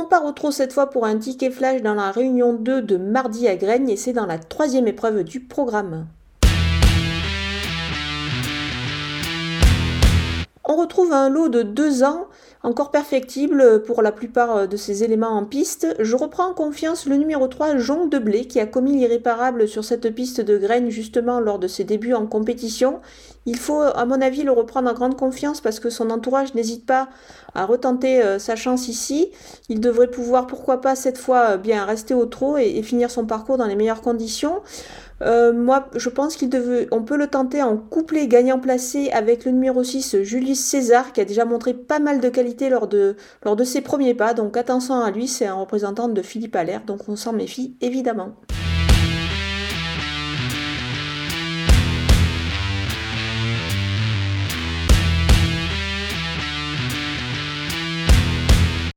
On part au cette fois pour un ticket flash dans la réunion 2 de mardi à Graigne et c'est dans la troisième épreuve du programme. On retrouve un lot de 2 ans encore perfectible pour la plupart de ces éléments en piste. Je reprends en confiance le numéro 3, Jonc de Blé, qui a commis l'irréparable sur cette piste de graines justement lors de ses débuts en compétition. Il faut, à mon avis, le reprendre en grande confiance parce que son entourage n'hésite pas à retenter euh, sa chance ici. Il devrait pouvoir, pourquoi pas, cette fois, euh, bien rester au trot et, finir son parcours dans les meilleures conditions. Euh, moi, je pense qu'il devait, on peut le tenter en couplet gagnant placé avec le numéro 6, Julius César, qui a déjà montré pas mal de qualité lors de, lors de ses premiers pas. Donc attention à lui, c'est un représentant de Philippe Allaire, donc on s'en méfie évidemment.